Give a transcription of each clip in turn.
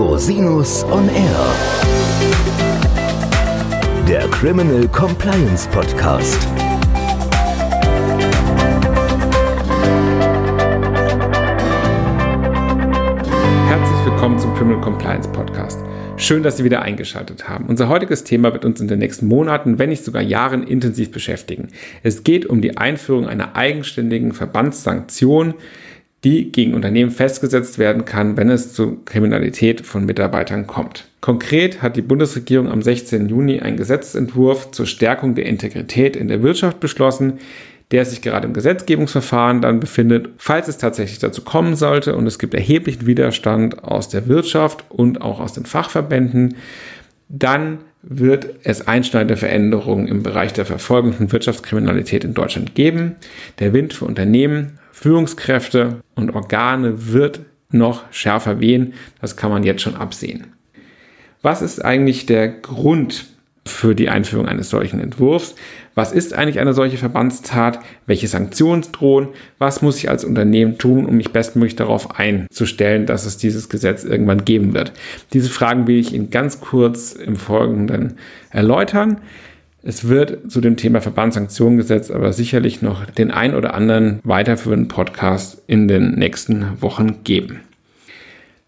Rosinus on Air. Der Criminal Compliance Podcast. Herzlich willkommen zum Criminal Compliance Podcast. Schön, dass Sie wieder eingeschaltet haben. Unser heutiges Thema wird uns in den nächsten Monaten, wenn nicht sogar Jahren intensiv beschäftigen. Es geht um die Einführung einer eigenständigen Verbandssanktion, die gegen Unternehmen festgesetzt werden kann, wenn es zu Kriminalität von Mitarbeitern kommt. Konkret hat die Bundesregierung am 16. Juni einen Gesetzentwurf zur Stärkung der Integrität in der Wirtschaft beschlossen, der sich gerade im Gesetzgebungsverfahren dann befindet, falls es tatsächlich dazu kommen sollte und es gibt erheblichen Widerstand aus der Wirtschaft und auch aus den Fachverbänden, dann wird es einschneidende Veränderungen im Bereich der Verfolgung von Wirtschaftskriminalität in Deutschland geben. Der Wind für Unternehmen, Führungskräfte und Organe wird noch schärfer wehen. Das kann man jetzt schon absehen. Was ist eigentlich der Grund für die Einführung eines solchen Entwurfs. Was ist eigentlich eine solche Verbandstat? Welche Sanktionen drohen? Was muss ich als Unternehmen tun, um mich bestmöglich darauf einzustellen, dass es dieses Gesetz irgendwann geben wird? Diese Fragen will ich Ihnen ganz kurz im Folgenden erläutern. Es wird zu dem Thema Verbandssanktionengesetz aber sicherlich noch den ein oder anderen weiterführenden Podcast in den nächsten Wochen geben.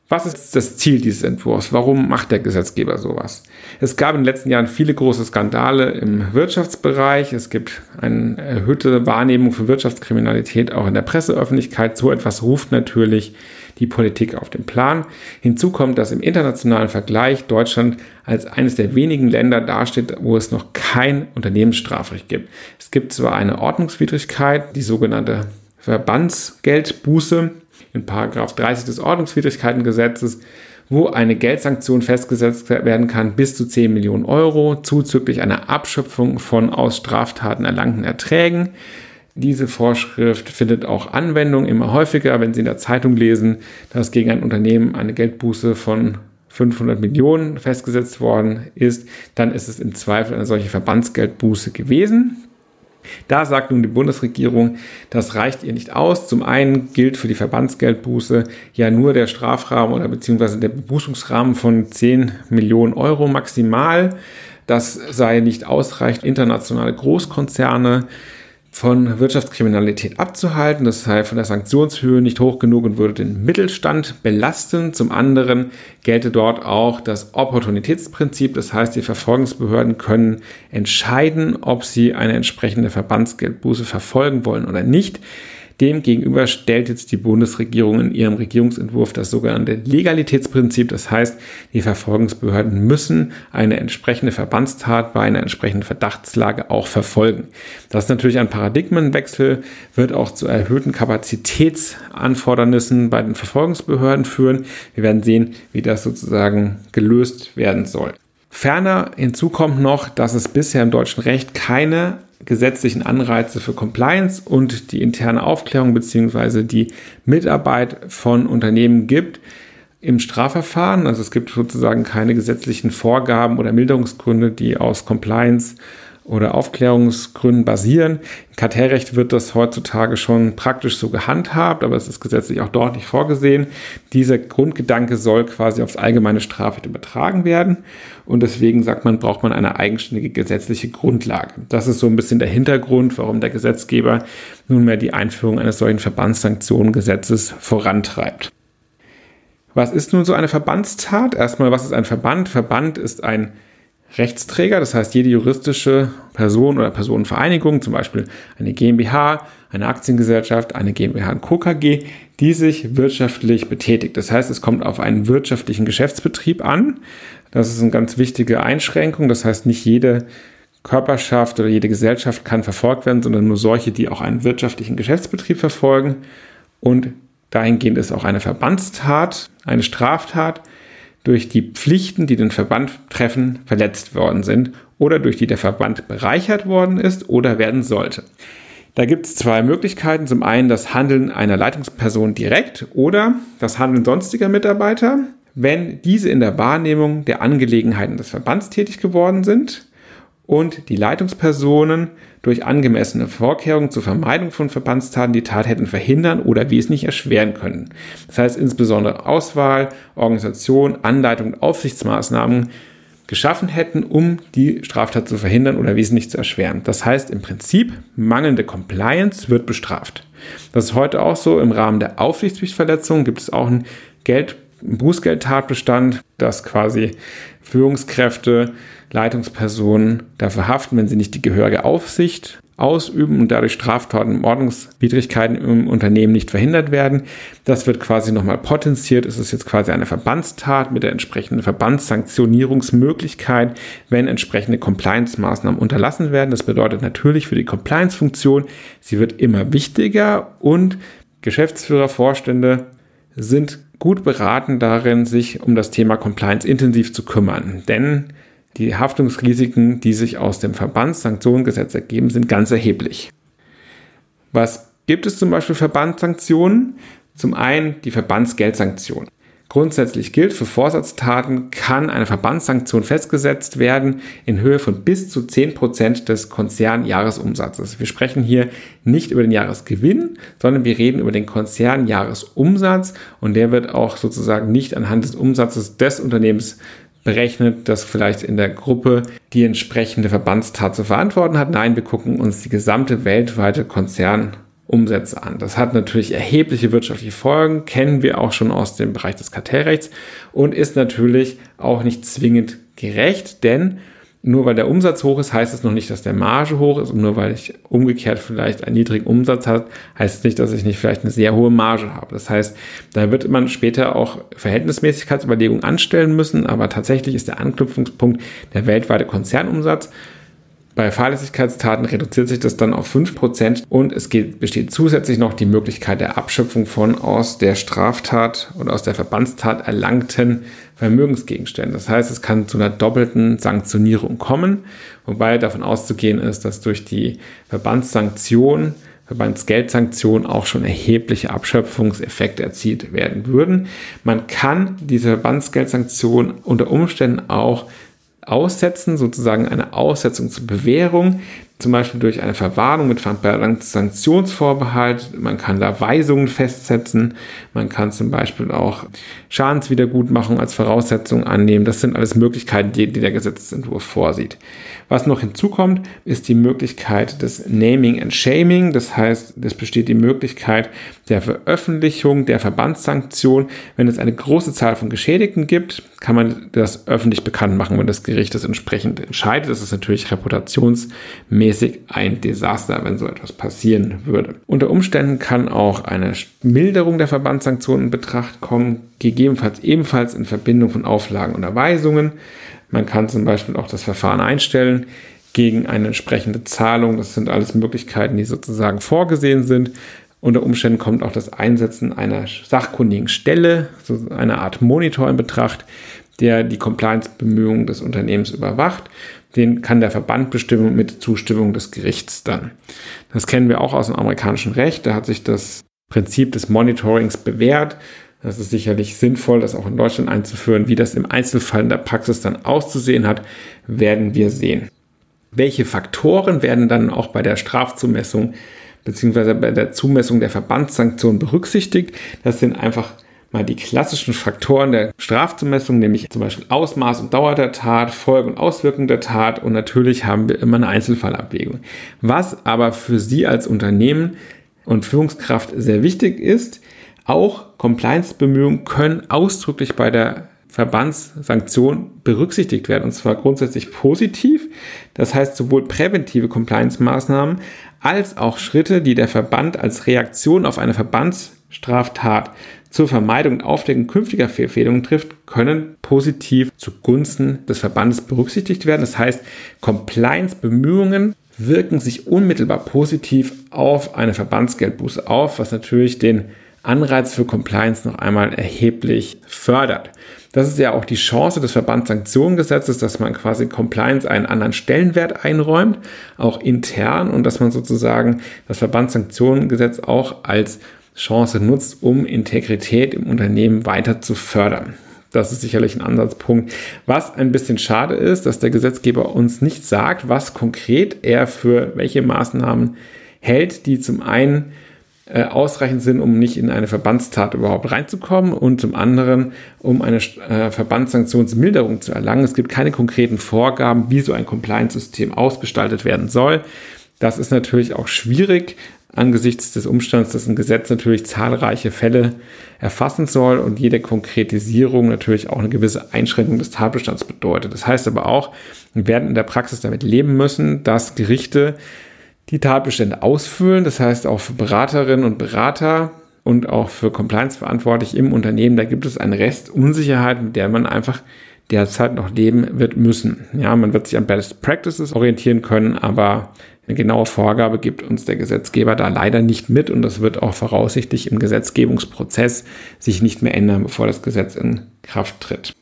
Was ist das Ziel dieses Entwurfs? Warum macht der Gesetzgeber sowas? Es gab in den letzten Jahren viele große Skandale im Wirtschaftsbereich. Es gibt eine erhöhte Wahrnehmung für Wirtschaftskriminalität auch in der Presseöffentlichkeit. So etwas ruft natürlich die Politik auf den Plan. Hinzu kommt, dass im internationalen Vergleich Deutschland als eines der wenigen Länder dasteht, wo es noch kein Unternehmensstrafrecht gibt. Es gibt zwar eine Ordnungswidrigkeit, die sogenannte Verbandsgeldbuße, in Paragraph 30 des Ordnungswidrigkeitengesetzes, wo eine Geldsanktion festgesetzt werden kann bis zu 10 Millionen Euro, zuzüglich einer Abschöpfung von aus Straftaten erlangten Erträgen. Diese Vorschrift findet auch Anwendung immer häufiger, wenn Sie in der Zeitung lesen, dass gegen ein Unternehmen eine Geldbuße von 500 Millionen festgesetzt worden ist, dann ist es im Zweifel eine solche Verbandsgeldbuße gewesen. Da sagt nun die Bundesregierung, das reicht ihr nicht aus. Zum einen gilt für die Verbandsgeldbuße ja nur der Strafrahmen oder beziehungsweise der Bebußungsrahmen von 10 Millionen Euro maximal. Das sei nicht ausreichend, internationale Großkonzerne von Wirtschaftskriminalität abzuhalten. Das sei von der Sanktionshöhe nicht hoch genug und würde den Mittelstand belasten. Zum anderen gelte dort auch das Opportunitätsprinzip. Das heißt, die Verfolgungsbehörden können entscheiden, ob sie eine entsprechende Verbandsgeldbuße verfolgen wollen oder nicht. Demgegenüber stellt jetzt die Bundesregierung in ihrem Regierungsentwurf das sogenannte Legalitätsprinzip. Das heißt, die Verfolgungsbehörden müssen eine entsprechende Verbandstat bei einer entsprechenden Verdachtslage auch verfolgen. Das ist natürlich ein Paradigmenwechsel, wird auch zu erhöhten Kapazitätsanfordernissen bei den Verfolgungsbehörden führen. Wir werden sehen, wie das sozusagen gelöst werden soll. Ferner hinzu kommt noch, dass es bisher im deutschen Recht keine gesetzlichen Anreize für Compliance und die interne Aufklärung bzw. die Mitarbeit von Unternehmen gibt im Strafverfahren. Also es gibt sozusagen keine gesetzlichen Vorgaben oder Milderungsgründe, die aus Compliance oder Aufklärungsgründen basieren. Im Kartellrecht wird das heutzutage schon praktisch so gehandhabt, aber es ist gesetzlich auch dort nicht vorgesehen. Dieser Grundgedanke soll quasi aufs allgemeine Strafrecht übertragen werden und deswegen sagt man, braucht man eine eigenständige gesetzliche Grundlage. Das ist so ein bisschen der Hintergrund, warum der Gesetzgeber nunmehr die Einführung eines solchen Verbandssanktionengesetzes vorantreibt. Was ist nun so eine Verbandstat? Erstmal, was ist ein Verband? Verband ist ein Rechtsträger, das heißt jede juristische Person oder Personenvereinigung, zum Beispiel eine GmbH, eine Aktiengesellschaft, eine GmbH und Co. KG, die sich wirtschaftlich betätigt. Das heißt, es kommt auf einen wirtschaftlichen Geschäftsbetrieb an. Das ist eine ganz wichtige Einschränkung. Das heißt, nicht jede Körperschaft oder jede Gesellschaft kann verfolgt werden, sondern nur solche, die auch einen wirtschaftlichen Geschäftsbetrieb verfolgen. Und dahingehend ist auch eine Verbandstat, eine Straftat, durch die Pflichten, die den Verband treffen, verletzt worden sind oder durch die der Verband bereichert worden ist oder werden sollte. Da gibt es zwei Möglichkeiten. Zum einen das Handeln einer Leitungsperson direkt oder das Handeln sonstiger Mitarbeiter, wenn diese in der Wahrnehmung der Angelegenheiten des Verbands tätig geworden sind und die Leitungspersonen durch angemessene Vorkehrungen zur Vermeidung von Verbandstaten die Tat hätten verhindern oder wesentlich erschweren können. Das heißt insbesondere Auswahl, Organisation, Anleitung und Aufsichtsmaßnahmen geschaffen hätten, um die Straftat zu verhindern oder wesentlich zu erschweren. Das heißt im Prinzip, mangelnde Compliance wird bestraft. Das ist heute auch so. Im Rahmen der Aufsichtspflichtverletzung gibt es auch einen Geld, Bußgeldtatbestand, dass quasi Führungskräfte Leitungspersonen dafür haften, wenn sie nicht die gehörige Aufsicht ausüben und dadurch Straftaten und Ordnungswidrigkeiten im Unternehmen nicht verhindert werden. Das wird quasi nochmal potenziert. Es ist jetzt quasi eine Verbandstat mit der entsprechenden Verbandssanktionierungsmöglichkeit, wenn entsprechende Compliance-Maßnahmen unterlassen werden. Das bedeutet natürlich für die Compliance-Funktion, sie wird immer wichtiger und Geschäftsführer, Vorstände sind gut beraten darin, sich um das Thema Compliance intensiv zu kümmern. Denn die Haftungsrisiken, die sich aus dem Verbandssanktionengesetz ergeben, sind ganz erheblich. Was gibt es zum Beispiel Verbandssanktionen? Zum einen die Verbandsgeldsanktion. Grundsätzlich gilt, für Vorsatztaten kann eine Verbandssanktion festgesetzt werden in Höhe von bis zu 10% des Konzernjahresumsatzes. Wir sprechen hier nicht über den Jahresgewinn, sondern wir reden über den Konzernjahresumsatz und der wird auch sozusagen nicht anhand des Umsatzes des Unternehmens berechnet, dass vielleicht in der Gruppe die entsprechende Verbandstat zu verantworten hat. Nein, wir gucken uns die gesamte weltweite Konzernumsätze an. Das hat natürlich erhebliche wirtschaftliche Folgen, kennen wir auch schon aus dem Bereich des Kartellrechts und ist natürlich auch nicht zwingend gerecht, denn nur weil der Umsatz hoch ist, heißt es noch nicht, dass der Marge hoch ist. Und nur weil ich umgekehrt vielleicht einen niedrigen Umsatz habe, heißt es nicht, dass ich nicht vielleicht eine sehr hohe Marge habe. Das heißt, da wird man später auch Verhältnismäßigkeitsüberlegungen anstellen müssen. Aber tatsächlich ist der Anknüpfungspunkt der weltweite Konzernumsatz. Bei Fahrlässigkeitstaten reduziert sich das dann auf 5% und es geht, besteht zusätzlich noch die Möglichkeit der Abschöpfung von aus der Straftat oder aus der Verbandstat erlangten Vermögensgegenständen. Das heißt, es kann zu einer doppelten Sanktionierung kommen, wobei davon auszugehen ist, dass durch die Verbandssanktion Verbandsgeldsanktionen auch schon erhebliche Abschöpfungseffekte erzielt werden würden. Man kann diese Verbandsgeldsanktion unter Umständen auch aussetzen, sozusagen eine Aussetzung zur Bewährung, zum Beispiel durch eine Verwarnung mit Sanktionsvorbehalt. Man kann da Weisungen festsetzen. Man kann zum Beispiel auch Schadenswiedergutmachung als Voraussetzung annehmen. Das sind alles Möglichkeiten, die, die der Gesetzentwurf vorsieht. Was noch hinzukommt, ist die Möglichkeit des Naming and Shaming. Das heißt, es besteht die Möglichkeit der Veröffentlichung der Verbandssanktion. Wenn es eine große Zahl von Geschädigten gibt, kann man das öffentlich bekannt machen, wenn das Gericht das entsprechend entscheidet. Das ist natürlich reputationsmäßig ein Desaster, wenn so etwas passieren würde. Unter Umständen kann auch eine Milderung der Verbandssanktionen in Betracht kommen, gegebenenfalls ebenfalls in Verbindung von Auflagen und Erweisungen. Man kann zum Beispiel auch das Verfahren einstellen gegen eine entsprechende Zahlung. Das sind alles Möglichkeiten, die sozusagen vorgesehen sind. Unter Umständen kommt auch das Einsetzen einer sachkundigen Stelle, so eine Art Monitor in Betracht, der die Compliance-Bemühungen des Unternehmens überwacht. Den kann der Verband bestimmen mit Zustimmung des Gerichts dann. Das kennen wir auch aus dem amerikanischen Recht. Da hat sich das Prinzip des Monitorings bewährt. Das ist sicherlich sinnvoll, das auch in Deutschland einzuführen. Wie das im Einzelfall in der Praxis dann auszusehen hat, werden wir sehen. Welche Faktoren werden dann auch bei der Strafzumessung bzw. bei der Zumessung der Verbandssanktionen berücksichtigt? Das sind einfach mal die klassischen Faktoren der Strafzumessung, nämlich zum Beispiel Ausmaß und Dauer der Tat, Folge und Auswirkung der Tat und natürlich haben wir immer eine Einzelfallabwägung. Was aber für Sie als Unternehmen und Führungskraft sehr wichtig ist, auch Compliance-Bemühungen können ausdrücklich bei der Verbandssanktion berücksichtigt werden und zwar grundsätzlich positiv. Das heißt sowohl präventive Compliance-Maßnahmen als auch Schritte, die der Verband als Reaktion auf eine Verbandsstraftat zur Vermeidung und Aufdeckung künftiger Fehlfehlungen trifft, können positiv zugunsten des Verbandes berücksichtigt werden. Das heißt, Compliance-Bemühungen wirken sich unmittelbar positiv auf eine Verbandsgeldbuße auf, was natürlich den Anreiz für Compliance noch einmal erheblich fördert. Das ist ja auch die Chance des Verbandssanktionengesetzes, dass man quasi Compliance einen anderen Stellenwert einräumt, auch intern, und dass man sozusagen das Verbandssanktionengesetz auch als Chance nutzt, um Integrität im Unternehmen weiter zu fördern. Das ist sicherlich ein Ansatzpunkt. Was ein bisschen schade ist, dass der Gesetzgeber uns nicht sagt, was konkret er für welche Maßnahmen hält, die zum einen äh, ausreichend sind, um nicht in eine Verbandstat überhaupt reinzukommen und zum anderen, um eine äh, Verbandssanktionsmilderung zu erlangen. Es gibt keine konkreten Vorgaben, wie so ein Compliance-System ausgestaltet werden soll. Das ist natürlich auch schwierig angesichts des Umstands, dass ein Gesetz natürlich zahlreiche Fälle erfassen soll und jede Konkretisierung natürlich auch eine gewisse Einschränkung des Tatbestands bedeutet. Das heißt aber auch, wir werden in der Praxis damit leben müssen, dass Gerichte die Tatbestände ausfüllen. Das heißt auch für Beraterinnen und Berater und auch für Compliance-Verantwortlich im Unternehmen, da gibt es eine Restunsicherheit, mit der man einfach derzeit noch leben wird müssen. Ja, man wird sich an Best Practices orientieren können, aber eine genaue Vorgabe gibt uns der Gesetzgeber da leider nicht mit und das wird auch voraussichtlich im Gesetzgebungsprozess sich nicht mehr ändern, bevor das Gesetz in Kraft tritt.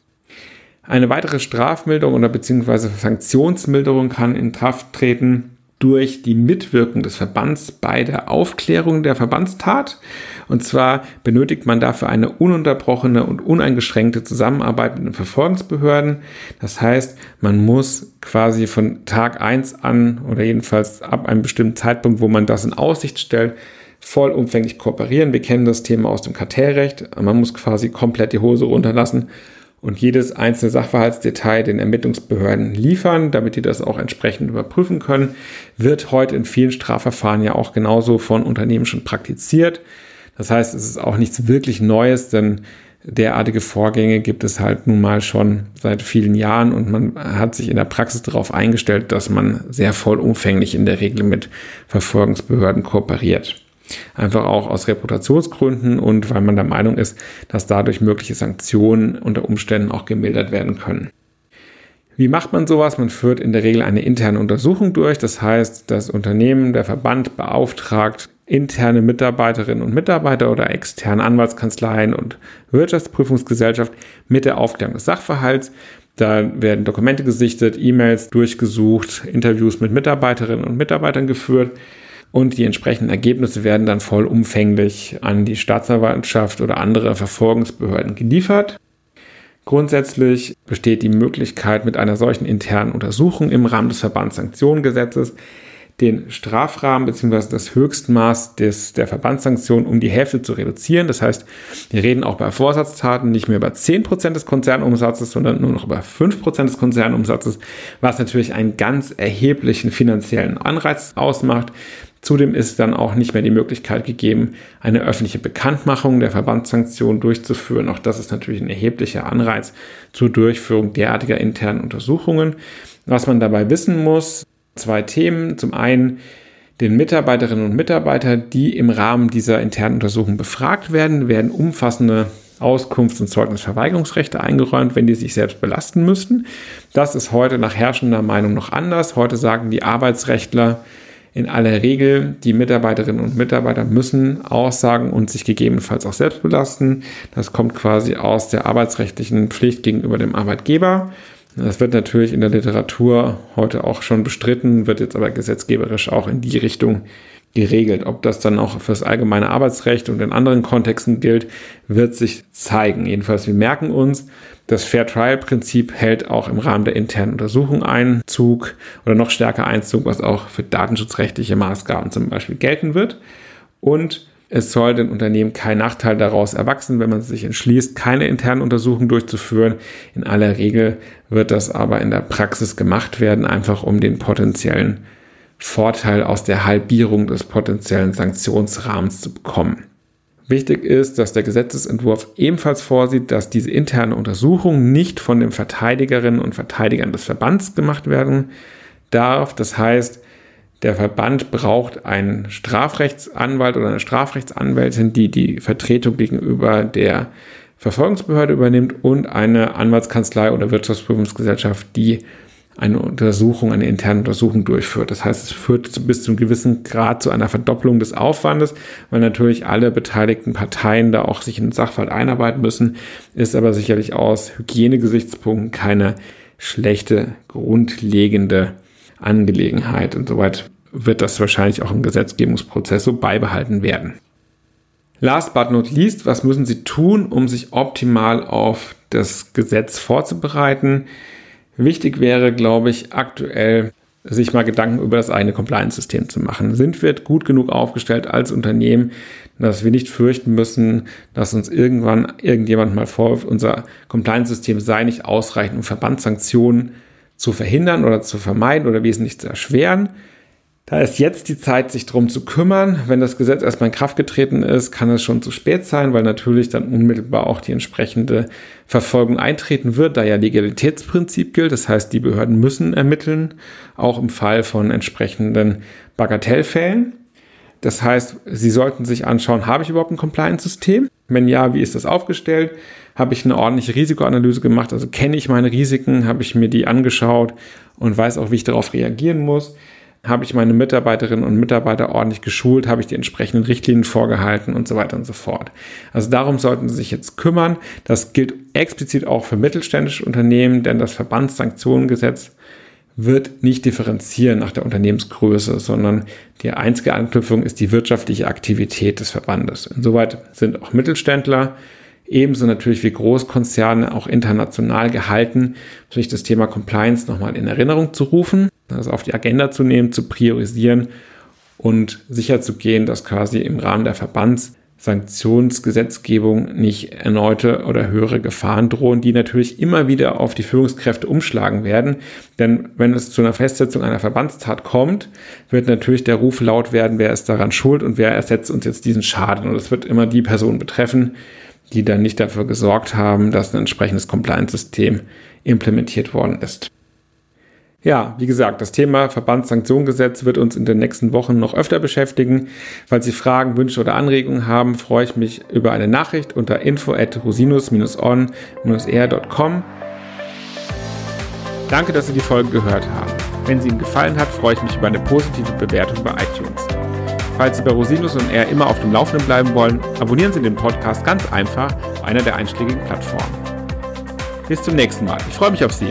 Eine weitere Strafmilderung oder beziehungsweise Sanktionsmilderung kann in Kraft treten, durch die Mitwirkung des Verbands bei der Aufklärung der Verbandstat. Und zwar benötigt man dafür eine ununterbrochene und uneingeschränkte Zusammenarbeit mit den Verfolgungsbehörden. Das heißt, man muss quasi von Tag eins an oder jedenfalls ab einem bestimmten Zeitpunkt, wo man das in Aussicht stellt, vollumfänglich kooperieren. Wir kennen das Thema aus dem Kartellrecht. Man muss quasi komplett die Hose runterlassen und jedes einzelne Sachverhaltsdetail den Ermittlungsbehörden liefern, damit die das auch entsprechend überprüfen können, wird heute in vielen Strafverfahren ja auch genauso von Unternehmen schon praktiziert. Das heißt, es ist auch nichts wirklich Neues, denn derartige Vorgänge gibt es halt nun mal schon seit vielen Jahren und man hat sich in der Praxis darauf eingestellt, dass man sehr vollumfänglich in der Regel mit Verfolgungsbehörden kooperiert. Einfach auch aus Reputationsgründen und weil man der Meinung ist, dass dadurch mögliche Sanktionen unter Umständen auch gemildert werden können. Wie macht man sowas? Man führt in der Regel eine interne Untersuchung durch. Das heißt, das Unternehmen, der Verband beauftragt interne Mitarbeiterinnen und Mitarbeiter oder externe Anwaltskanzleien und Wirtschaftsprüfungsgesellschaft mit der Aufklärung des Sachverhalts. Da werden Dokumente gesichtet, E-Mails durchgesucht, Interviews mit Mitarbeiterinnen und Mitarbeitern geführt und die entsprechenden Ergebnisse werden dann vollumfänglich an die Staatsanwaltschaft oder andere Verfolgungsbehörden geliefert. Grundsätzlich besteht die Möglichkeit, mit einer solchen internen Untersuchung im Rahmen des Verbandssanktionengesetzes den Strafrahmen bzw. das Höchstmaß des, der Verbandssanktion um die Hälfte zu reduzieren. Das heißt, wir reden auch bei Vorsatztaten nicht mehr über 10% des Konzernumsatzes, sondern nur noch über 5% des Konzernumsatzes, was natürlich einen ganz erheblichen finanziellen Anreiz ausmacht. Zudem ist dann auch nicht mehr die Möglichkeit gegeben, eine öffentliche Bekanntmachung der Verbandssanktionen durchzuführen. Auch das ist natürlich ein erheblicher Anreiz zur Durchführung derartiger internen Untersuchungen. Was man dabei wissen muss, zwei Themen. Zum einen den Mitarbeiterinnen und Mitarbeitern, die im Rahmen dieser internen Untersuchung befragt werden, werden umfassende Auskunfts- und Zeugnisverweigerungsrechte eingeräumt, wenn die sich selbst belasten müssten. Das ist heute nach herrschender Meinung noch anders. Heute sagen die Arbeitsrechtler in aller Regel, die Mitarbeiterinnen und Mitarbeiter müssen aussagen und sich gegebenenfalls auch selbst belasten. Das kommt quasi aus der arbeitsrechtlichen Pflicht gegenüber dem Arbeitgeber. Das wird natürlich in der Literatur heute auch schon bestritten, wird jetzt aber gesetzgeberisch auch in die Richtung geregelt. Ob das dann auch für das allgemeine Arbeitsrecht und in anderen Kontexten gilt, wird sich zeigen. Jedenfalls, wir merken uns, das Fair Trial Prinzip hält auch im Rahmen der internen Untersuchung Einzug oder noch stärker Einzug, was auch für datenschutzrechtliche Maßgaben zum Beispiel gelten wird. Und es soll den Unternehmen kein Nachteil daraus erwachsen, wenn man sich entschließt, keine internen Untersuchungen durchzuführen. In aller Regel wird das aber in der Praxis gemacht werden, einfach um den potenziellen Vorteil aus der Halbierung des potenziellen Sanktionsrahmens zu bekommen. Wichtig ist, dass der Gesetzesentwurf ebenfalls vorsieht, dass diese interne Untersuchung nicht von den Verteidigerinnen und Verteidigern des Verbands gemacht werden darf. Das heißt, der Verband braucht einen Strafrechtsanwalt oder eine Strafrechtsanwältin, die die Vertretung gegenüber der Verfolgungsbehörde übernimmt und eine Anwaltskanzlei oder Wirtschaftsprüfungsgesellschaft, die eine Untersuchung, eine interne Untersuchung durchführt. Das heißt, es führt bis zu einem gewissen Grad zu einer Verdopplung des Aufwandes, weil natürlich alle beteiligten Parteien da auch sich in den Sachverhalt einarbeiten müssen, ist aber sicherlich aus Hygienegesichtspunkten keine schlechte, grundlegende Angelegenheit. Und soweit wird das wahrscheinlich auch im Gesetzgebungsprozess so beibehalten werden. Last but not least, was müssen Sie tun, um sich optimal auf das Gesetz vorzubereiten? Wichtig wäre, glaube ich, aktuell sich mal Gedanken über das eigene Compliance-System zu machen. Sind wir gut genug aufgestellt als Unternehmen, dass wir nicht fürchten müssen, dass uns irgendwann irgendjemand mal vorwirft, unser Compliance-System sei nicht ausreichend, um Verbandssanktionen zu verhindern oder zu vermeiden oder wesentlich zu erschweren. Da ist jetzt die Zeit, sich darum zu kümmern. Wenn das Gesetz erstmal in Kraft getreten ist, kann es schon zu spät sein, weil natürlich dann unmittelbar auch die entsprechende Verfolgung eintreten wird, da ja Legalitätsprinzip gilt. Das heißt, die Behörden müssen ermitteln, auch im Fall von entsprechenden Bagatellfällen. Das heißt, Sie sollten sich anschauen, habe ich überhaupt ein Compliance-System? Wenn ja, wie ist das aufgestellt? Habe ich eine ordentliche Risikoanalyse gemacht? Also kenne ich meine Risiken? Habe ich mir die angeschaut und weiß auch, wie ich darauf reagieren muss? Habe ich meine Mitarbeiterinnen und Mitarbeiter ordentlich geschult? Habe ich die entsprechenden Richtlinien vorgehalten und so weiter und so fort? Also darum sollten Sie sich jetzt kümmern. Das gilt explizit auch für mittelständische Unternehmen, denn das Verbandssanktionengesetz wird nicht differenzieren nach der Unternehmensgröße, sondern die einzige Anknüpfung ist die wirtschaftliche Aktivität des Verbandes. Insoweit sind auch Mittelständler ebenso natürlich wie Großkonzerne auch international gehalten, sich das Thema Compliance nochmal in Erinnerung zu rufen, also auf die Agenda zu nehmen, zu priorisieren und sicherzugehen, dass quasi im Rahmen der Verbands Sanktionsgesetzgebung nicht erneute oder höhere Gefahren drohen, die natürlich immer wieder auf die Führungskräfte umschlagen werden. Denn wenn es zu einer Festsetzung einer Verbandstat kommt, wird natürlich der Ruf laut werden, wer ist daran schuld und wer ersetzt uns jetzt diesen Schaden. Und es wird immer die Person betreffen, die dann nicht dafür gesorgt haben, dass ein entsprechendes Compliance-System implementiert worden ist. Ja, wie gesagt, das Thema Verbandssanktionengesetz wird uns in den nächsten Wochen noch öfter beschäftigen. Falls Sie Fragen, Wünsche oder Anregungen haben, freue ich mich über eine Nachricht unter info at rosinus-on-r.com. Danke, dass Sie die Folge gehört haben. Wenn sie Ihnen gefallen hat, freue ich mich über eine positive Bewertung bei iTunes. Falls Sie bei Rosinus und R immer auf dem Laufenden bleiben wollen, abonnieren Sie den Podcast ganz einfach auf einer der einschlägigen Plattformen. Bis zum nächsten Mal. Ich freue mich auf Sie.